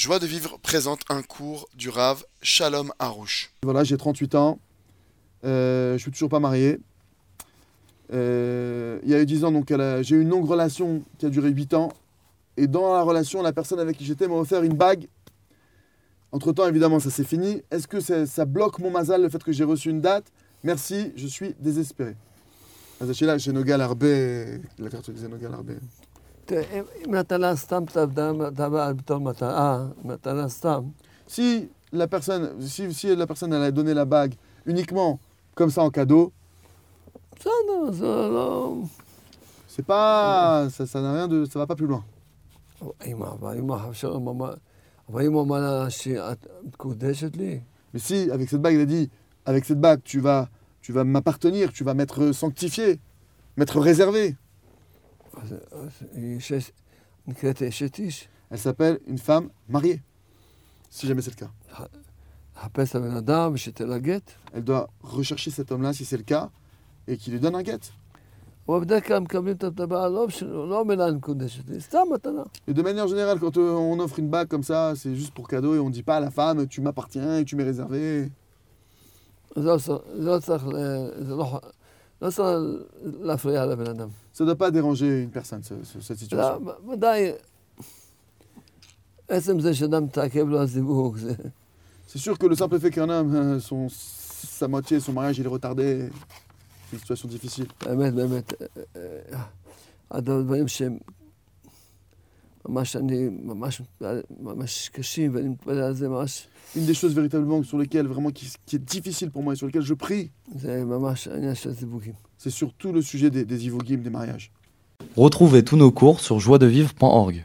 Joie de vivre présente un cours du Rave Shalom Harouche. Voilà, j'ai 38 ans. Euh, je suis toujours pas marié. Euh, il y a eu 10 ans, donc j'ai eu une longue relation qui a duré 8 ans. Et dans la relation, la personne avec qui j'étais m'a offert une bague. Entre-temps, évidemment, ça s'est fini. Est-ce que ça, bloque mon mazal, le fait que j'ai reçu une date? Merci, je suis désespéré. Sachez là, chez Nogal la carte disait Nogal Arbé. Si la personne, si, si la a donné la bague uniquement comme ça en cadeau, ça non. C'est pas, ça, n'a rien de, ça va pas plus loin. Mais si avec cette bague il a dit, avec cette bague tu vas, tu vas m'appartenir, tu vas m'être sanctifié, m'être réservé. Elle s'appelle une femme mariée, si jamais c'est le cas. Elle doit rechercher cet homme-là, si c'est le cas, et qui lui donne un guet. Et de manière générale, quand on offre une bague comme ça, c'est juste pour cadeau et on ne dit pas à la femme tu m'appartiens et tu m'es réservé. Ça ne doit pas déranger une personne, cette situation. C'est? Sûr que le simple fait qu'un homme, euh, sa moitié, son mariage, il est retardé, c'est une situation difficile. ממש, אני ממש, מתפלל- ממש קשים, ואני מתפלל על זה ממש, Une des choses véritablement sur lesquelles, vraiment, qui, qui est difficile pour moi et sur lesquelles je prie, זה ממש העניין של הזיווגים. c'est surtout le sujet des, des ivogim, des mariages. Retrouvez tous nos cours sur joiedevivre.org.